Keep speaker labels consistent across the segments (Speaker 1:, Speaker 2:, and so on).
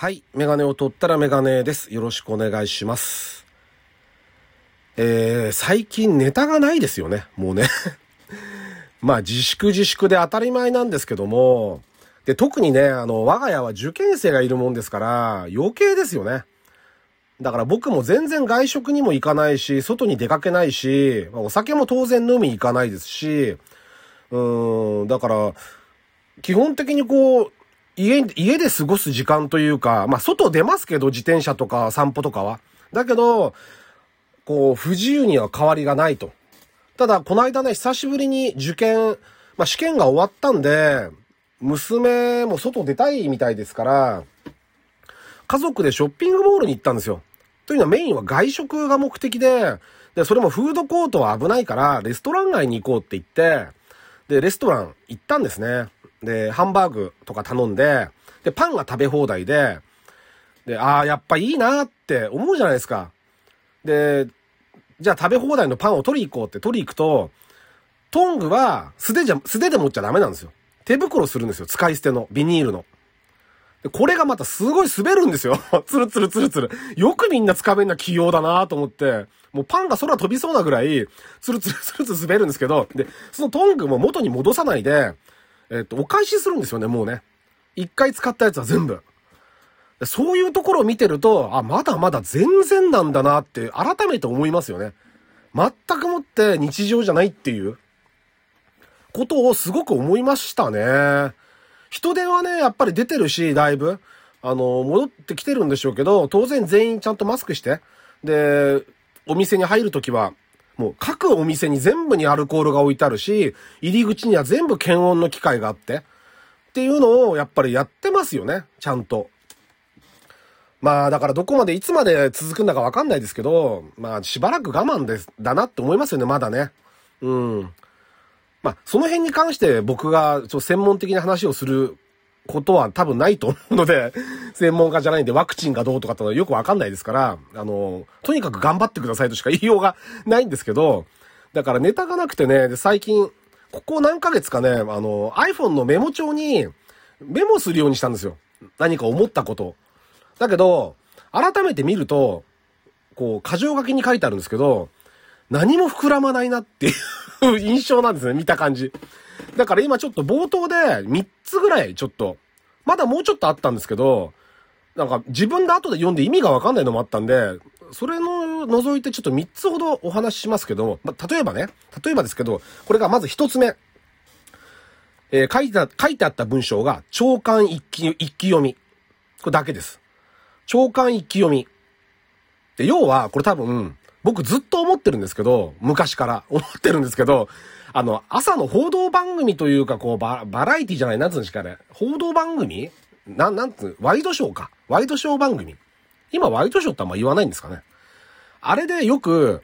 Speaker 1: はい。メガネを取ったらメガネです。よろしくお願いします。えー、最近ネタがないですよね。もうね。まあ自粛自粛で当たり前なんですけども、で、特にね、あの、我が家は受験生がいるもんですから、余計ですよね。だから僕も全然外食にも行かないし、外に出かけないし、お酒も当然飲み行かないですし、うーん、だから、基本的にこう、家、家で過ごす時間というか、まあ外出ますけど、自転車とか散歩とかは。だけど、こう、不自由には変わりがないと。ただ、この間ね、久しぶりに受験、まあ試験が終わったんで、娘も外出たいみたいですから、家族でショッピングモールに行ったんですよ。というのはメインは外食が目的で、で、それもフードコートは危ないから、レストラン街に行こうって言って、で、レストラン行ったんですね。で、ハンバーグとか頼んで、で、パンが食べ放題で、で、ああ、やっぱいいなって思うじゃないですか。で、じゃあ食べ放題のパンを取り行こうって取り行くと、トングは素手じゃ、素手で持っちゃダメなんですよ。手袋するんですよ。使い捨ての。ビニールの。でこれがまたすごい滑るんですよ。つるつるつるつる。よくみんな掴めんな器用だなと思って、もうパンが空飛びそうなぐらい、つるつるつるつる滑るんですけど、で、そのトングも元に戻さないで、えっと、お返しするんですよね、もうね。一回使ったやつは全部。そういうところを見てると、あ、まだまだ全然なんだなって改めて思いますよね。全くもって日常じゃないっていうことをすごく思いましたね。人手はね、やっぱり出てるし、だいぶ。あの、戻ってきてるんでしょうけど、当然全員ちゃんとマスクして、で、お店に入るときは、もう各お店に全部にアルコールが置いてあるし、入り口には全部検温の機械があって、っていうのをやっぱりやってますよね、ちゃんと。まあだからどこまでいつまで続くんだかわかんないですけど、まあしばらく我慢です、だなって思いますよね、まだね。うん。まあその辺に関して僕がちょっと専門的な話をすることは多分ないと思うので、専門家じゃないんでワクチンがどうとかってのはよくわかんないですから、あの、とにかく頑張ってくださいとしか言いようがないんですけど、だからネタがなくてね、で最近、ここ何ヶ月かね、あの、iPhone のメモ帳にメモするようにしたんですよ。何か思ったこと。だけど、改めて見ると、こう、箇条書きに書いてあるんですけど、何も膨らまないなっていう 印象なんですね、見た感じ。だから今ちょっと冒頭で3つぐらいちょっと、まだもうちょっとあったんですけど、なんか自分で後で読んで意味がわかんないのもあったんで、それの除いてちょっと3つほどお話ししますけど、ま、例えばね、例えばですけど、これがまず1つ目。えー書いて、書いてあった文章が、長官一気、一気読み。これだけです。長官一気読み。で、要は、これ多分、僕ずっと思ってるんですけど、昔から思ってるんですけど、あの、朝の報道番組というか、こう、ババラエティじゃない、なんつうんですかね。報道番組？なん、なんつう、ワイドショーか。ワイドショー番組。今、ワイドショーってあんま言わないんですかね。あれでよく、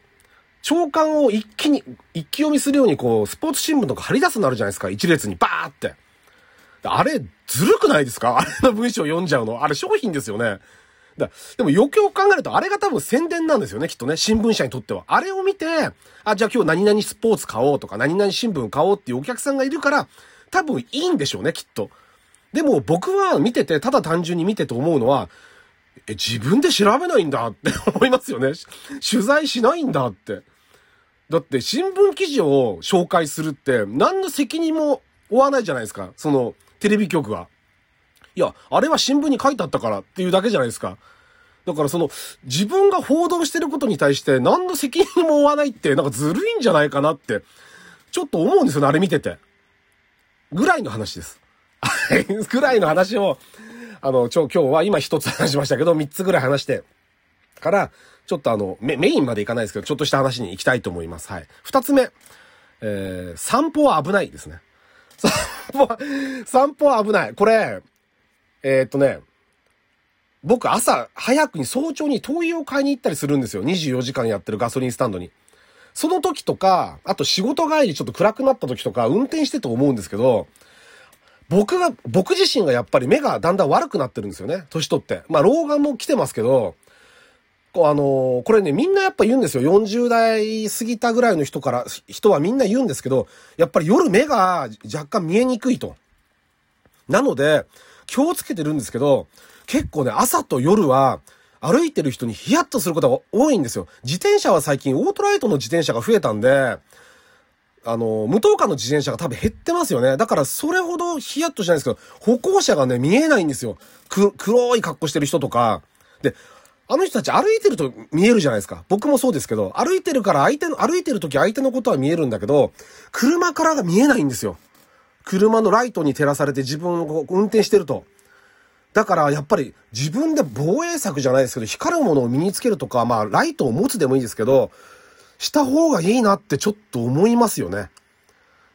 Speaker 1: 長官を一気に、一気読みするように、こう、スポーツ新聞とか張り出すのあるじゃないですか。一列にバーって。あれ、ずるくないですか？あれの文章読んじゃうの。あれ商品ですよね。だでもよくよく考えると、あれが多分宣伝なんですよね、きっとね。新聞社にとっては。あれを見て、あ、じゃあ今日何々スポーツ買おうとか、何々新聞買おうっていうお客さんがいるから、多分いいんでしょうね、きっと。でも僕は見てて、ただ単純に見てて思うのは、え、自分で調べないんだって 思いますよね。取材しないんだって。だって新聞記事を紹介するって何の責任も負わないじゃないですか。そのテレビ局が。いや、あれは新聞に書いてあったからっていうだけじゃないですか。だからその自分が報道してることに対して何の責任も負わないってなんかずるいんじゃないかなってちょっと思うんですよね、あれ見てて。ぐらいの話です。ぐらいの話を、あの、ちょ、今日は今一つ話しましたけど、三つぐらい話して、から、ちょっとあの、メメインまでいかないですけど、ちょっとした話に行きたいと思います。はい。二つ目、えー、散歩は危ないですね。散歩は、散歩は危ない。これ、えーっとね、僕朝早くに早朝に灯油を買いに行ったりするんですよ。24時間やってるガソリンスタンドに。その時とか、あと仕事帰りちょっと暗くなった時とか、運転してて思うんですけど、僕が、僕自身がやっぱり目がだんだん悪くなってるんですよね。年取って。まあ、老眼も来てますけど、こうあのーこれね、みんなやっぱ言うんですよ。40代過ぎたぐらいの人から、人はみんな言うんですけど、やっぱり夜目が若干見えにくいと。なので、気をつけてるんですけど、結構ね、朝と夜は、歩いてる人にヒヤッとすることが多いんですよ。自転車は最近オートライトの自転車が増えたんで、あの、無灯火の自転車が多分減ってますよね。だからそれほどヒヤッとしないんですけど、歩行者がね、見えないんですよ。く、黒い格好してる人とか。で、あの人たち歩いてると見えるじゃないですか。僕もそうですけど、歩いてるから相手の、歩いてる時相手のことは見えるんだけど、車からが見えないんですよ。車のライトに照らされて自分を運転してると。だからやっぱり自分で防衛策じゃないですけど、光るものを身につけるとか、まあライトを持つでもいいですけど、した方がいいなってちょっと思いますよね。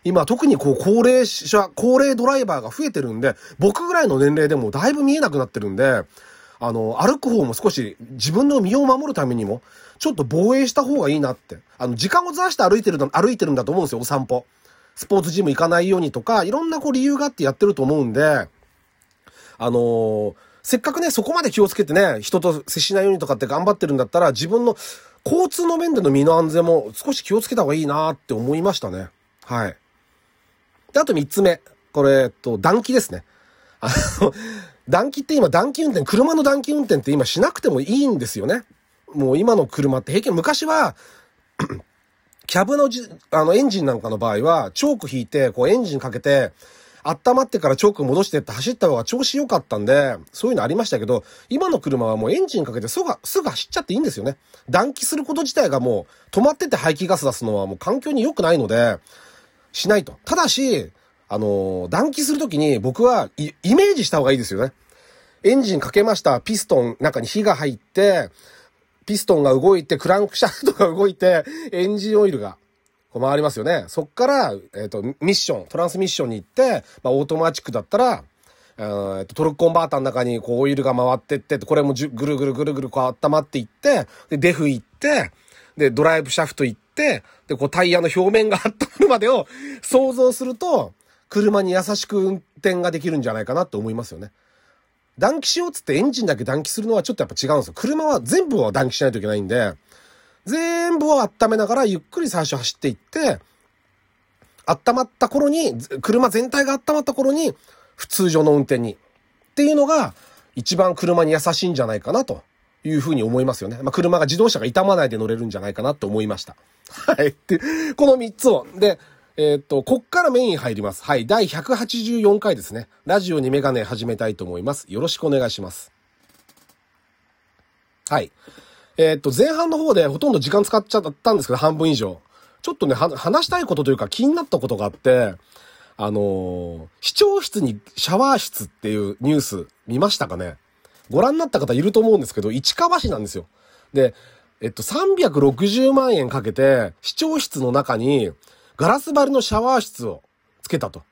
Speaker 1: 今特にこう高齢者、高齢ドライバーが増えてるんで、僕ぐらいの年齢でもだいぶ見えなくなってるんで、あの、歩く方も少し自分の身を守るためにも、ちょっと防衛した方がいいなって。あの、時間をずらして歩いてる、歩いてるんだと思うんですよ、お散歩。スポーツジム行かないようにとか、いろんなこう理由があってやってると思うんで、あのー、せっかくね、そこまで気をつけてね、人と接しないようにとかって頑張ってるんだったら、自分の交通の面での身の安全も少し気をつけた方がいいなって思いましたね。はい。で、あと三つ目。これ、えっと、暖気ですね。あの、暖気って今、暖気運転、車の暖気運転って今しなくてもいいんですよね。もう今の車って平気、昔はキャブのじ、あの、エンジンなんかの場合は、チョーク引いて、こうエンジンかけて、温まってからチョーク戻してって走った方が調子良かったんで、そういうのありましたけど、今の車はもうエンジンかけてすぐ、すぐ走っちゃっていいんですよね。暖気すること自体がもう、止まってて排気ガス出すのはもう環境に良くないので、しないと。ただし、あの、暖気するときに僕はイメージした方がいいですよね。エンジンかけました。ピストン中に火が入って、ピストンが動いて、クランクシャフトが動いて、エンジンオイルがこう回りますよね。そっから、えっ、ー、と、ミッション、トランスミッションに行って、まあ、オートマチックだったら、えー、トルクコンバーターの中にこうオイルが回ってって、これもじゅぐるぐるぐるぐるこう温まっていって、で、デフ行って、で、ドライブシャフト行って、で、こうタイヤの表面が温まるまでを想像すると、車に優しく運転ができるんじゃないかなって思いますよね。暖気しようっつってエンジンだけ暖気するのはちょっとやっぱ違うんですよ。車は全部を暖気しないといけないんで、全部を温めながらゆっくり最初走っていって、温まった頃に、車全体が温まった頃に、普通上の運転に。っていうのが、一番車に優しいんじゃないかなというふうに思いますよね。まあ、車が自動車が傷まないで乗れるんじゃないかなと思いました。はい。で、この3つを。で、え、っと、こっからメイン入ります。はい。第184回ですね。ラジオにメガネ始めたいと思います。よろしくお願いします。はい。えー、っと、前半の方でほとんど時間使っちゃったんですけど、半分以上。ちょっとね、話したいことというか気になったことがあって、あのー、視聴室にシャワー室っていうニュース見ましたかね？ご覧になった方いると思うんですけど、市川市なんですよ。で、えっと、360万円かけて、視聴室の中に、ガラス張りのシャワー室をつけたと。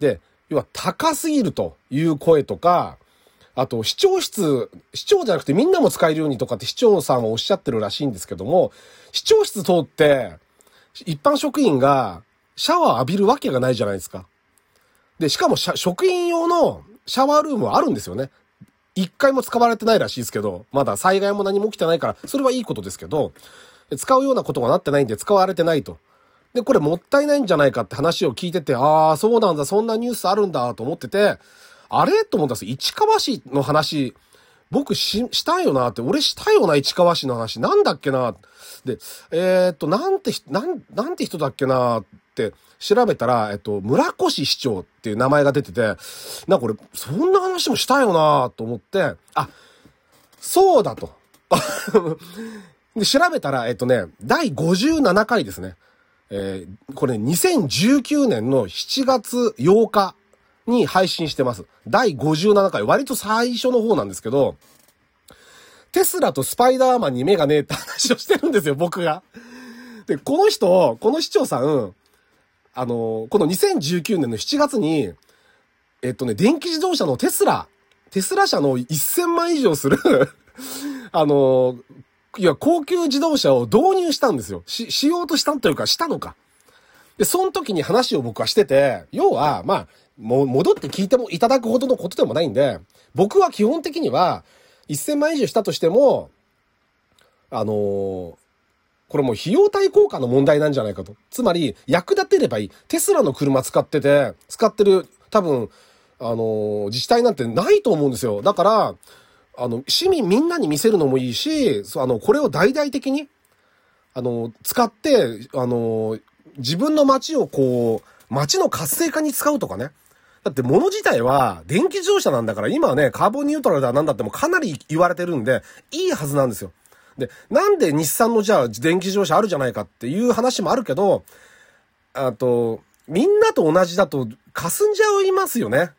Speaker 1: で、要は高すぎるという声とか、あと、市長室、市長じゃなくてみんなも使えるようにとかって市長さんはおっしゃってるらしいんですけども、市長室通って、一般職員がシャワー浴びるわけがないじゃないですか。で、しかも職員用のシャワールームはあるんですよね。一回も使われてないらしいですけど、まだ災害も何も起きてないから、それはいいことですけど、使うようなことがなってないんで使われてないと。で、これもったいないんじゃないかって話を聞いてて、ああ、そうなんだ、そんなニュースあるんだと思ってて、あれ？と思ったんです市川市の話、僕し、したよなって、俺したよな、市川市の話。なんだっけな？で、えー、っと、なんて、なん、なんて人だっけなって調べたら、えっと、村越市長っていう名前が出てて、なんか俺、そんな話もしたよなと思って、あ、そうだと。で、調べたら、えっとね、第57回ですね。えー、これ、2019年の7月8日に配信してます。第57回、割と最初の方なんですけど、テスラとスパイダーマンに目がねえって話をしてるんですよ、僕が。で、この人、この市長さん、あの、この2019年の7月に、えっとね、電気自動車のテスラ、テスラ車の1000万以上する あの、いや、高級自動車を導入したんですよ。し、しようとしたというか、したのか。で、その時に話を僕はしてて、要は、まあ、もう、戻って聞いてもいただくほどのことでもないんで、僕は基本的には、1000万以上したとしても、あのー、これもう費用対効果の問題なんじゃないかと。つまり、役立てればいい。テスラの車使ってて、使ってる、多分、あの、自治体なんてないと思うんですよ。だから、あの、市民みんなに見せるのもいいし、あの、これを大々的に、あの、使って、あの、自分の街をこう、街の活性化に使うとかね。だって物自体は電気自動車なんだから今はね、カーボンニュートラルだなんだってもかなり言われてるんで、いいはずなんですよ。で、なんで日産のじゃあ電気自動車あるじゃないかっていう話もあるけど、あと、みんなと同じだと霞んじゃいますよね。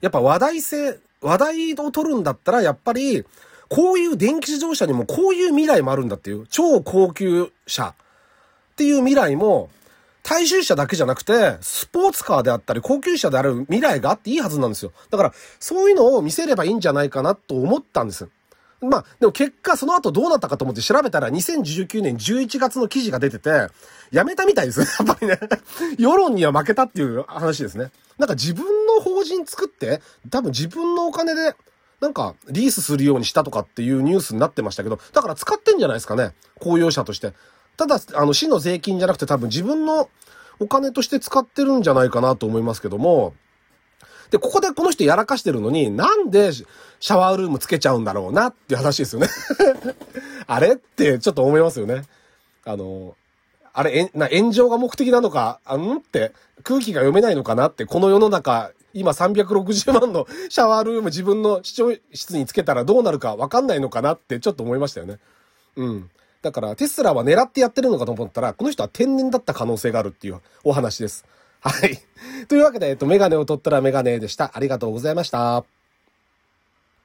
Speaker 1: やっぱ話題性、話題を取るんだったらやっぱり、こういう電気自動車にもこういう未来もあるんだっていう、超高級車っていう未来も大衆車だけじゃなくて、スポーツカーであったり、高級車である未来があっていいはずなんですよ。だから、そういうのを見せればいいんじゃないかなと思ったんです。まあ、でも結果、その後どうなったかと思って調べたら、2019年11月の記事が出てて、やめたみたいです。やっぱりね。世論には負けたっていう話ですね。なんか自分の法人作って、多分自分のお金で、なんか、リースするようにしたとかっていうニュースになってましたけど、だから使ってんじゃないですかね。公用車として。ただ、あの、市の税金じゃなくて多分自分のお金として使ってるんじゃないかなと思いますけども、で、ここでこの人やらかしてるのに、なんでシャワールームつけちゃうんだろうなっていう話ですよね あれってちょっと思いますよね。あの、あれ、え、な、炎上が目的なのか、あんって空気が読めないのかなって、この世の中、今360万のシャワールーム自分の視聴室につけたらどうなるかわかんないのかなってちょっと思いましたよね。うん。だからテスラは狙ってやってるのかと思ったら、この人は天然だった可能性があるっていうお話です。はい。というわけで、えっと、メガネを取ったらメガネでした。ありがとうございました。